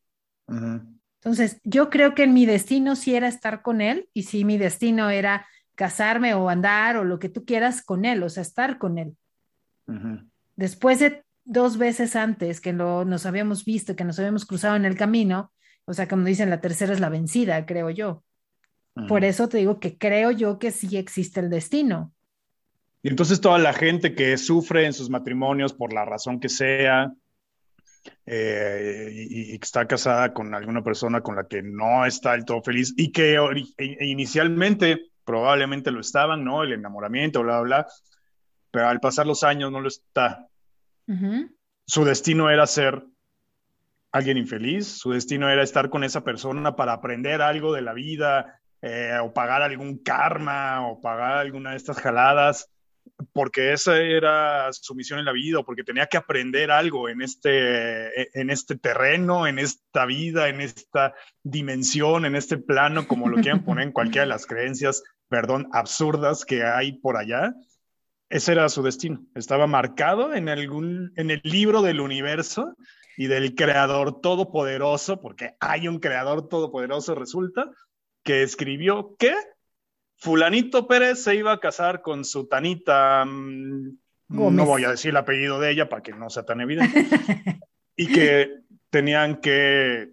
Entonces, yo creo que en mi destino sí era estar con él y sí mi destino era casarme o andar o lo que tú quieras con él, o sea, estar con él. Después de dos veces antes que nos habíamos visto, que nos habíamos cruzado en el camino, o sea, como dicen, la tercera es la vencida, creo yo. Por eso te digo que creo yo que sí existe el destino. Y entonces toda la gente que sufre en sus matrimonios por la razón que sea eh, y, que está casada con alguna persona con la que no está del todo feliz y que e, inicialmente probablemente lo estaban, ¿no? El enamoramiento, bla, bla, bla, pero al pasar los años no lo está. Su destino era ser alguien infeliz, su destino era estar con esa persona para aprender algo de la vida eh, o pagar algún karma o pagar alguna de estas jaladas, porque esa era su misión en la vida o porque tenía que aprender algo en este, en este terreno, en esta vida, en esta dimensión, en este plano, como lo quieran poner en cualquiera de las creencias, perdón, absurdas que hay por allá ese era su destino. Estaba marcado en, algún, en el libro del universo y del creador todopoderoso, porque hay un creador todopoderoso, resulta, que escribió que fulanito Pérez se iba a casar con su tanita, mm, no voy a decir el apellido de ella para que no sea tan evidente, y que [LAUGHS] tenían que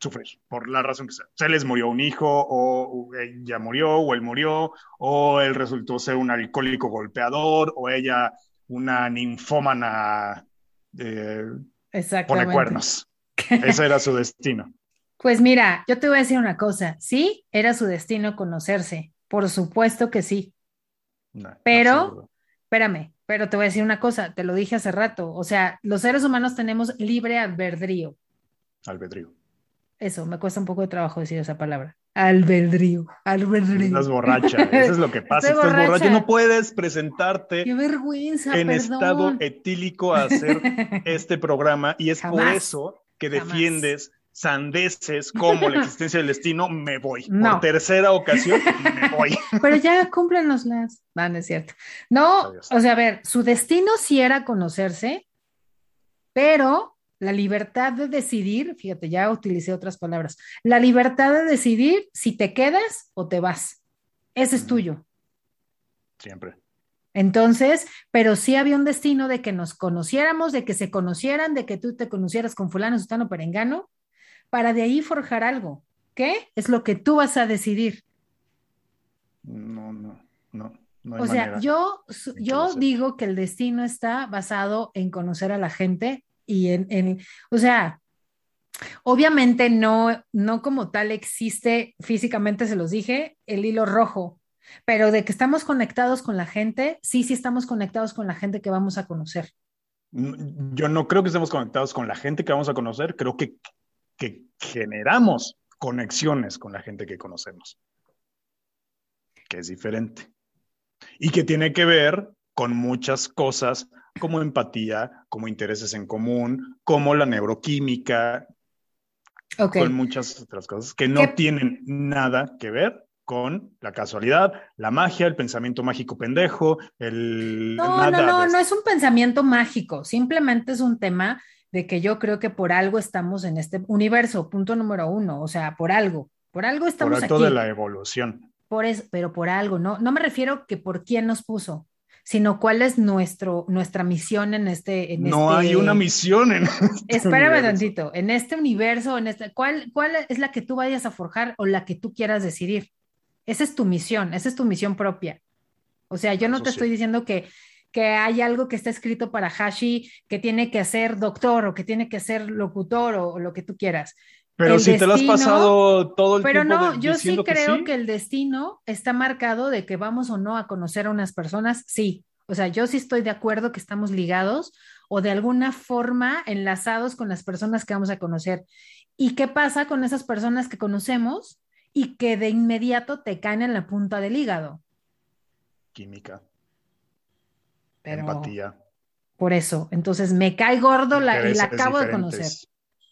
sufrir, por la razón que sea. Se les murió un hijo, o ella murió, o él murió, o él resultó ser un alcohólico golpeador, o ella una ninfómana eh, pone cuernos. Ese era su destino. [LAUGHS] Pues mira, yo te voy a decir una cosa, sí, era su destino conocerse, por supuesto que sí. pero, espérame, pero te voy a decir una cosa, te lo dije hace rato, o sea, los seres humanos tenemos libre albedrío. Albedrío. Eso, me cuesta un poco de trabajo decir esa palabra. Albedrío, albedrío. Estás borracha, [LAUGHS] eso es lo que pasa. Estás borracha. no puedes presentarte Qué vergüenza, en estado etílico a hacer [LAUGHS] este programa y es por eso que defiendes sandeces como la existencia del destino, me voy. [LAUGHS] Por tercera ocasión, me voy. Pero ya cúmplenos las. No, no es cierto. No, o sea, a ver, su destino sí era conocerse, pero la libertad de decidir, fíjate, ya utilicé otras palabras, la libertad de decidir si te quedas o te vas. Ese es tuyo. Siempre. Entonces, pero sí había un destino de que nos conociéramos, de que se conocieran, de que tú te conocieras con fulano, sustano, perengano, para de ahí forjar algo. ¿Qué? Es lo que tú vas a decidir. No, no, no. o sea, yo, yo digo que el destino está basado en conocer a la gente y en, o sea, Obviamente no, no como tal existe físicamente, se los dije, el hilo rojo, pero de que estamos conectados con la gente, sí, sí estamos conectados con la gente que vamos a conocer. Yo no creo que estemos conectados con la gente que vamos a conocer, creo que, que generamos conexiones con la gente que conocemos, que es diferente y que tiene que ver con muchas cosas como empatía, como intereses en común, como la neuroquímica, con muchas otras cosas que no tienen nada que ver con la casualidad, la magia, el pensamiento mágico pendejo, el... No, no, no, no es un pensamiento mágico, simplemente es un tema de que yo creo que por algo estamos en este universo, punto número uno, o sea, por algo, por algo estamos por de la evolución. Por eso, pero por algo, no, no me refiero que por quién nos puso, sino cuál es nuestro, nuestra misión en este... En no hay una misión en [LAUGHS] este Espérame tantito, en este universo, en este, ¿cuál, ¿cuál es la que tú vayas a forjar o la que tú quieras decidir? Esa es tu misión, esa es tu misión propia. O sea, yo no te estoy diciendo que, que hay algo que está escrito para Hashi que tiene que ser doctor o que tiene que ser locutor o, lo que tú quieras. Pero si te lo has pasado todo el pero tiempo. Pero no, yo sí creo que, el destino está marcado de que vamos o no a conocer a unas personas, sí. O sea, yo sí estoy de acuerdo que estamos ligados o de alguna forma enlazados con las personas que vamos a conocer. ¿Y qué pasa con esas personas que conocemos? y que de inmediato te caen en la punta del hígado. Química. empatía. Por eso, entonces me cae gordo la, y la acabo de conocer.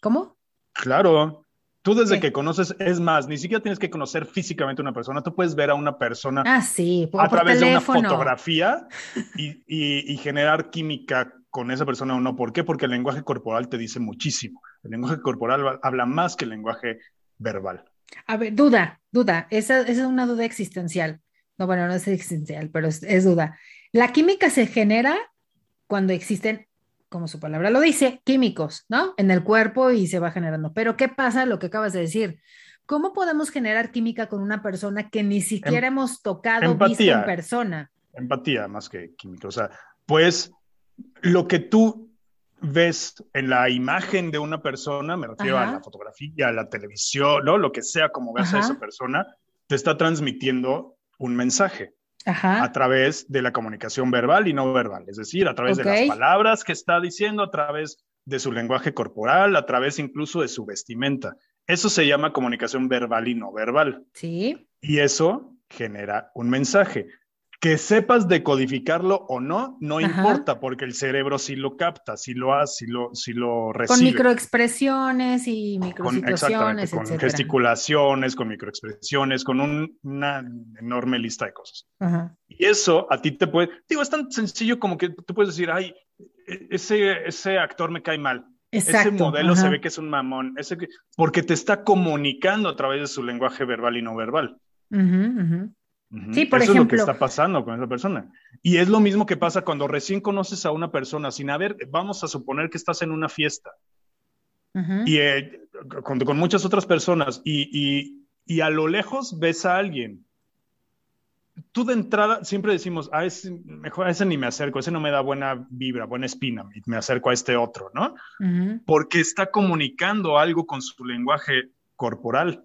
¿Cómo? Claro. Tú desde que conoces, es más, ni siquiera tienes que conocer físicamente a una persona, tú puedes ver a una persona ah, sí, a través de una fotografía [LAUGHS] y, y, generar química con esa persona o no. ¿Por qué? Porque el lenguaje corporal te dice muchísimo. El lenguaje corporal habla más que el lenguaje verbal. A ver, duda, duda, esa, es una duda existencial. No, bueno, no es existencial, pero es, duda. La química se genera cuando existen, como su palabra lo dice, químicos, ¿no? En el cuerpo y se va generando. Pero ¿qué pasa lo que acabas de decir? ¿Cómo podemos generar química con una persona que ni siquiera em, hemos tocado, visto en persona? Empatía más que química. O sea, pues lo que tú ves en la imagen de una persona, me refiero a la fotografía, a la televisión, ¿no? lo que sea como ves a esa persona, te está transmitiendo un mensaje a través de la comunicación verbal y no verbal, es decir, a través de las palabras que está diciendo, a través de su lenguaje corporal, a través incluso de su vestimenta. Eso se llama comunicación verbal y no verbal. Sí. Y eso genera un mensaje. Que sepas decodificarlo o no, no importa, porque el cerebro sí lo capta, sí lo hace, sí lo, sí lo recibe. Con microexpresiones y microsituaciones, con, con gesticulaciones, con microexpresiones, con una enorme lista de cosas. Y eso a ti te puede, digo, es tan sencillo como que tú puedes decir, ay, e, ese, ese actor me cae mal. ese modelo se ve que es un mamón, ese porque te está comunicando a través de su lenguaje verbal y no verbal. Sí, por Eso ejemplo. es lo que está pasando con esa persona. Y es lo mismo que pasa cuando recién conoces a una persona sin haber, vamos a suponer que estás en una fiesta y eh, con, con, muchas otras personas y, y, y, a lo lejos ves a alguien. Tú de entrada siempre decimos, a ese, mejor a ese ni me acerco, ese no me da buena vibra, buena espina, me acerco a este otro, ¿no? Porque está comunicando algo con su lenguaje corporal.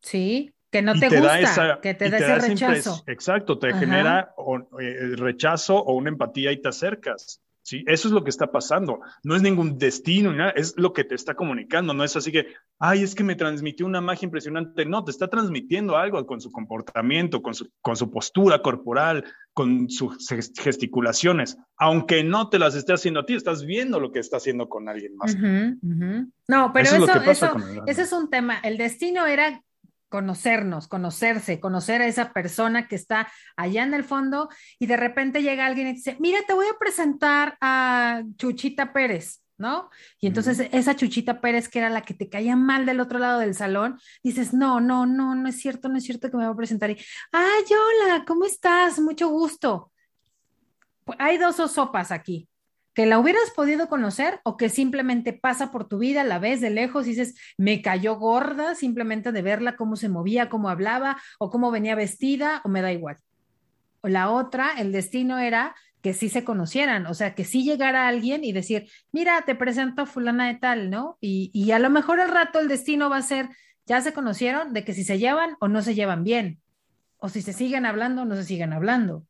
Sí. Que no te, gusta, que te da ese rechazo. Exacto, te genera eh, rechazo o una empatía y te acercas. ¿sí? Eso es lo que está pasando. No es ningún destino, nada, es lo que te está comunicando. No es así que, ay, es que me transmitió una magia impresionante. No, te está transmitiendo algo con su comportamiento, con su, con su postura corporal, con sus gesticulaciones. Aunque no te las esté haciendo a ti, estás viendo lo que está haciendo con alguien más. No, pero eso, eso, eso, ese es un tema. El destino era conocernos, conocerse, conocer a esa persona que está allá en el fondo y de repente llega alguien y dice, mira, te voy a presentar a Chuchita Pérez. ¿no? Y entonces esa Chuchita Pérez, que era la que te caía mal del otro lado del salón, dices, no, no, no, no es cierto, no es cierto que me va a presentar. Y, ay, hola, ¿cómo estás? Mucho gusto. Hay dos sopas aquí que la hubieras podido conocer o que simplemente pasa por tu vida, la ves de lejos y dices, me cayó gorda simplemente de verla, cómo se movía, cómo hablaba o cómo venía vestida o me da igual. O la otra, el destino era que sí se conocieran, o sea, que sí llegara alguien y decir, mira, te presento a fulana de tal, ¿no? Y, y a lo mejor al rato el destino va a ser, ya se conocieron, de que si se llevan o no se llevan bien, o si se siguen hablando o no se siguen hablando.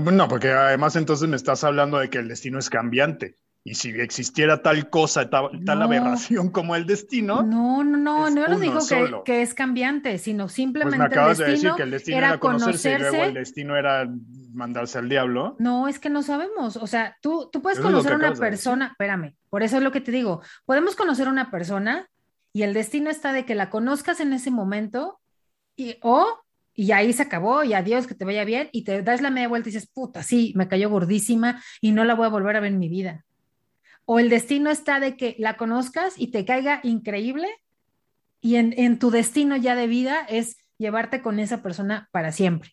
No, porque además entonces me estás hablando de que el destino es cambiante. Y si existiera tal cosa, tal, aberración como el destino. No, no, no, no nos dijo que, que, es cambiante, sino pues simplemente. me acabas de decir que el destino era, conocerse, y luego el destino era mandarse al diablo. No, es que no sabemos. O sea, tú, tú puedes conocer a una persona, espérame, por eso es lo que te digo. Podemos conocer a una persona y el destino está de que la conozcas en ese momento y o y ahí se acabó y adiós, que te vaya bien y te das la media vuelta y dices, puta, sí, me cayó gordísima y no la voy a volver a ver en mi vida o el destino está de que la conozcas y te caiga increíble y en, tu destino ya de vida es llevarte con esa persona para siempre.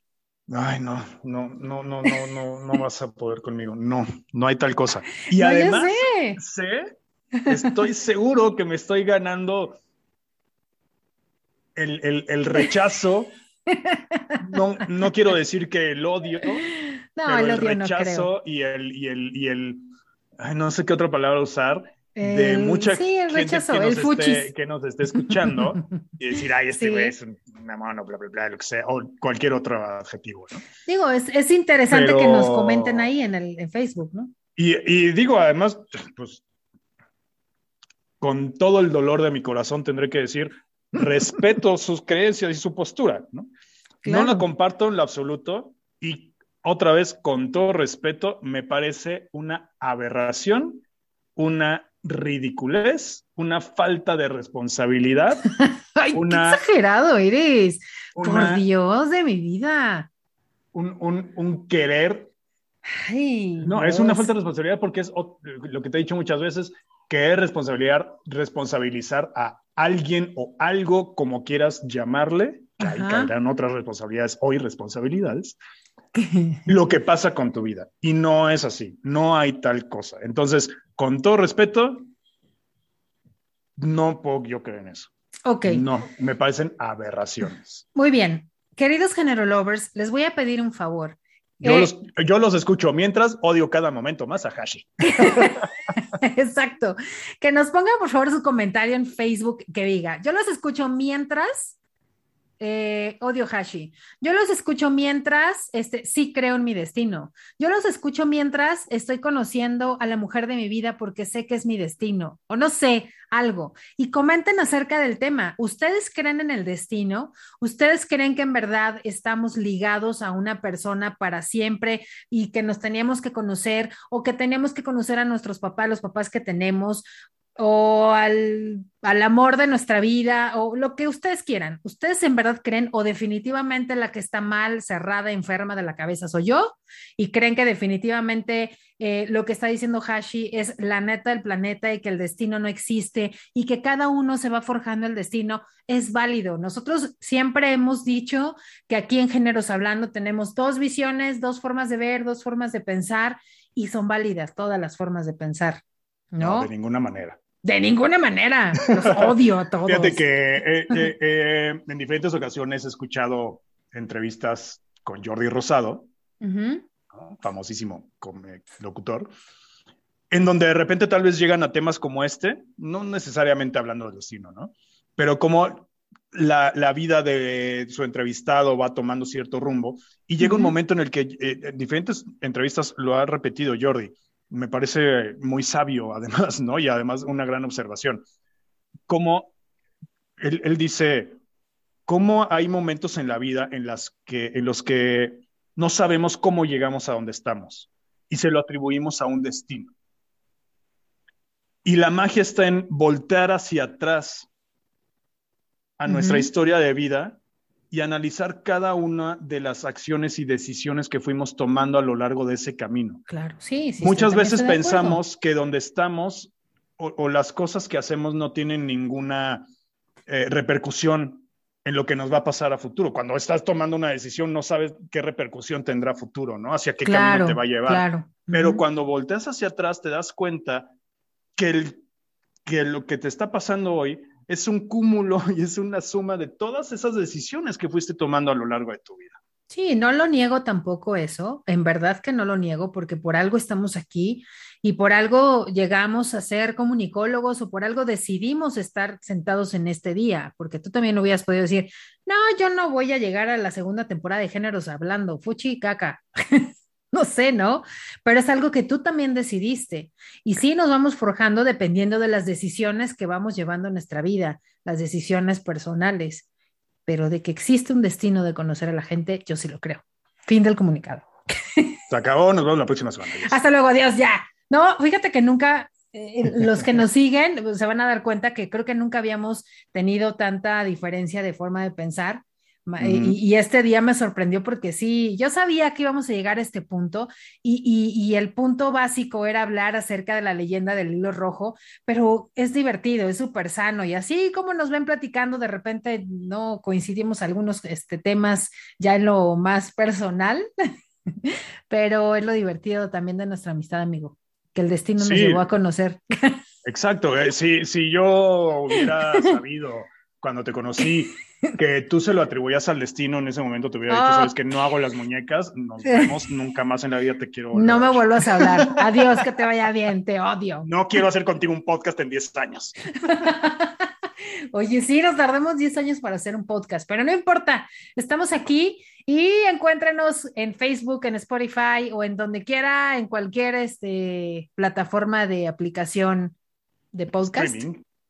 Ay, no, no, no, no, no, no, no vas a poder conmigo. No, no hay tal cosa. Y [LAUGHS] además, sé. estoy seguro que me estoy ganando el, rechazo. No, no quiero decir que el odio, [LAUGHS] no, el, odio rechazo y el, y el, y el no sé qué otra palabra usar, de mucha gente que, nos esté, escuchando [LAUGHS] y decir, ay, este güey es una mano, bla, bla, bla, lo que sea, o cualquier otro adjetivo, ¿no? Digo, es, interesante que nos comenten ahí en, el, en Facebook, ¿no? Y, y, digo, además, pues, con todo el dolor de mi corazón tendré que decir, respeto [LAUGHS] sus creencias y su postura, ¿no? No la comparto en lo absoluto y otra vez, con todo respeto, me parece una aberración, una ridiculez, una falta de responsabilidad. [LAUGHS] Ay, qué exagerado eres. Por Dios de mi vida. Un, querer. no, es una falta de responsabilidad porque es lo que te he dicho muchas veces, que es responsabilidad, responsabilizar a alguien o algo como quieras llamarle, que ahí caerán otras responsabilidades o irresponsabilidades, [LAUGHS] lo que pasa con tu vida. Y no es así, no hay tal cosa. Entonces, con todo respeto, no puedo yo creer en eso. Ok. No, me parecen aberraciones. Muy bien. Queridos género lovers, les voy a pedir un favor. Yo, los, yo los escucho mientras odio cada momento más a Hashi. [LAUGHS] Exacto. Que nos pongan por favor su comentario en Facebook que diga, yo los escucho mientras eh, odio Hashi. Yo los escucho mientras, este, sí creo en mi destino. Yo los escucho mientras estoy conociendo a la mujer de mi vida porque sé que es mi destino, o no sé, algo. Y comenten acerca del tema. ¿Ustedes creen en el destino? ¿Ustedes creen que en verdad estamos ligados a una persona para siempre y que nos teníamos que conocer o que teníamos que conocer a nuestros papás, los papás que tenemos? O al, amor de nuestra vida o lo que ustedes quieran. ¿Ustedes en verdad creen o definitivamente la que está mal, cerrada, enferma de la cabeza soy yo? ¿Y creen que definitivamente eh, lo que está diciendo Hashi es la neta del planeta y que el destino no existe y que cada uno se va forjando el destino? Es válido. Nosotros siempre hemos dicho que aquí en Géneros Hablando tenemos dos visiones, dos formas de ver, dos formas de pensar y son válidas todas las formas de pensar. no de ninguna manera. De ninguna manera. Los [LAUGHS] odio a todos. Fíjate que eh, eh, eh, en diferentes ocasiones he escuchado entrevistas con Jordi Rosado, famosísimo locutor, en donde de repente tal vez llegan a temas como este, no necesariamente hablando del destino, ¿no? Pero como la, la, vida de su entrevistado va tomando cierto rumbo y llega un momento en el que en diferentes entrevistas lo ha repetido Jordi me parece muy sabio, además, ¿no? Y además una gran observación. Como él, dice, ¿cómo hay momentos en la vida en, las que, en los que no sabemos cómo llegamos a donde estamos y se lo atribuimos a un destino? Y la magia está en voltear hacia atrás a nuestra historia de vida y analizar cada una de las acciones y decisiones que fuimos tomando a lo largo de ese camino. Claro, sí, sí. Muchas veces pensamos que donde estamos o, las cosas que hacemos no tienen ninguna eh, repercusión en lo que nos va a pasar a futuro. Cuando estás tomando una decisión no sabes qué repercusión tendrá futuro, ¿no? Hacia qué camino te va a llevar. Claro. Pero cuando volteas hacia atrás te das cuenta que, el, que lo que te está pasando hoy es un cúmulo [LAUGHS] y es una suma de todas esas decisiones que fuiste tomando a lo largo de tu vida. Sí, no lo niego tampoco eso, en verdad que no lo niego porque por algo estamos aquí y por algo llegamos a ser comunicólogos o por algo decidimos estar sentados en este día, porque tú también hubieras podido decir, no, yo no voy a llegar a la segunda temporada de géneros hablando, fuchi caca. [LAUGHS] [LAUGHS] no sé, ¿no? Pero es algo que tú también decidiste. Y sí nos vamos forjando dependiendo de las decisiones que vamos llevando en nuestra vida, las decisiones personales pero de que existe un destino de conocer a la gente, yo sí lo creo. Fin del comunicado. [LAUGHS] Se acabó, nos vemos la próxima semana. Hasta luego, adiós, ya. No, fíjate que nunca, eh, los que nos siguen pues, se van a dar cuenta que creo que nunca habíamos tenido tanta diferencia de forma de pensar y, este día me sorprendió porque sí, yo sabía que íbamos a llegar a este punto y, el punto básico era hablar acerca de la leyenda del hilo rojo, pero es divertido, es súper sano y así como nos ven platicando, de repente no coincidimos algunos este, temas ya en lo más personal, [LAUGHS] pero es lo divertido también de nuestra amistad, amigo, que el destino nos llevó a conocer. Exacto, eh, si, si yo hubiera sabido cuando te conocí que tú se lo atribuías al destino en ese momento, te hubiera dicho, sabes que no hago las muñecas, nos vemos, nunca más en la vida te quiero. No me vuelvas a hablar. [LAUGHS] Adiós, que te vaya bien, te odio. No quiero hacer contigo un podcast en 10 años. [LAUGHS] Oye, sí, nos tardamos 10 años para hacer un podcast, pero no importa, estamos aquí y encuéntrenos en Facebook, en Spotify o en donde quiera, en cualquier este, plataforma de aplicación de podcast.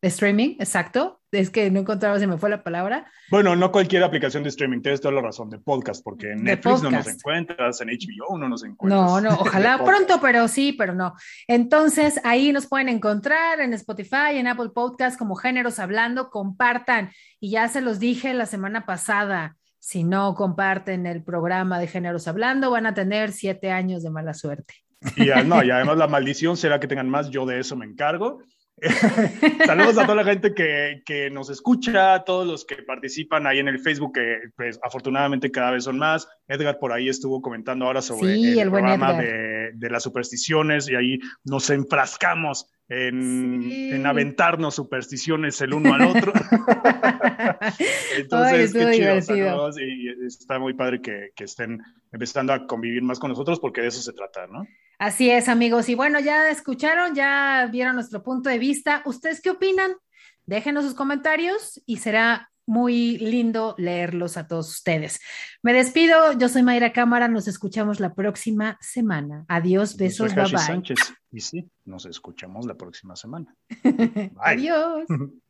Streaming, exacto. Es que no encontraba, se me fue la palabra. Bueno, no cualquier aplicación de streaming, tienes toda la razón, de podcast, porque en Netflix no nos encuentras, en HBO no nos encuentras. No, no, [LAUGHS] ojalá pronto, pero sí, pero no. Entonces, ahí nos pueden encontrar en Spotify, en Apple Podcast, como Géneros Hablando, compartan. Y ya se los dije la semana pasada, si no comparten el programa de Géneros Hablando, van a tener siete años de mala suerte. Y, no, y [LAUGHS] además la maldición será que tengan más, yo de eso me encargo. [LAUGHS] Saludos a toda la gente que, que, nos escucha, a todos los que participan ahí en el Facebook, que pues, afortunadamente cada vez son más. Edgar por ahí estuvo comentando ahora sobre el, programa de, de, las supersticiones y ahí nos enfrascamos en, aventarnos supersticiones el uno al otro. [LAUGHS] Entonces, qué chido, y está muy padre que, que, estén empezando a convivir más con nosotros porque de eso se trata, ¿no? Así es, amigos. Y bueno, ya escucharon, ya vieron nuestro punto de vista. ¿Ustedes qué opinan? Déjenos sus comentarios y será muy lindo leerlos a todos ustedes. Me despido, yo soy Mayra Cámara, nos escuchamos la próxima semana. Adiós, besos, bye bye. Sánchez. Y sí, nos escuchamos la próxima semana. [LAUGHS] Adiós. [LAUGHS]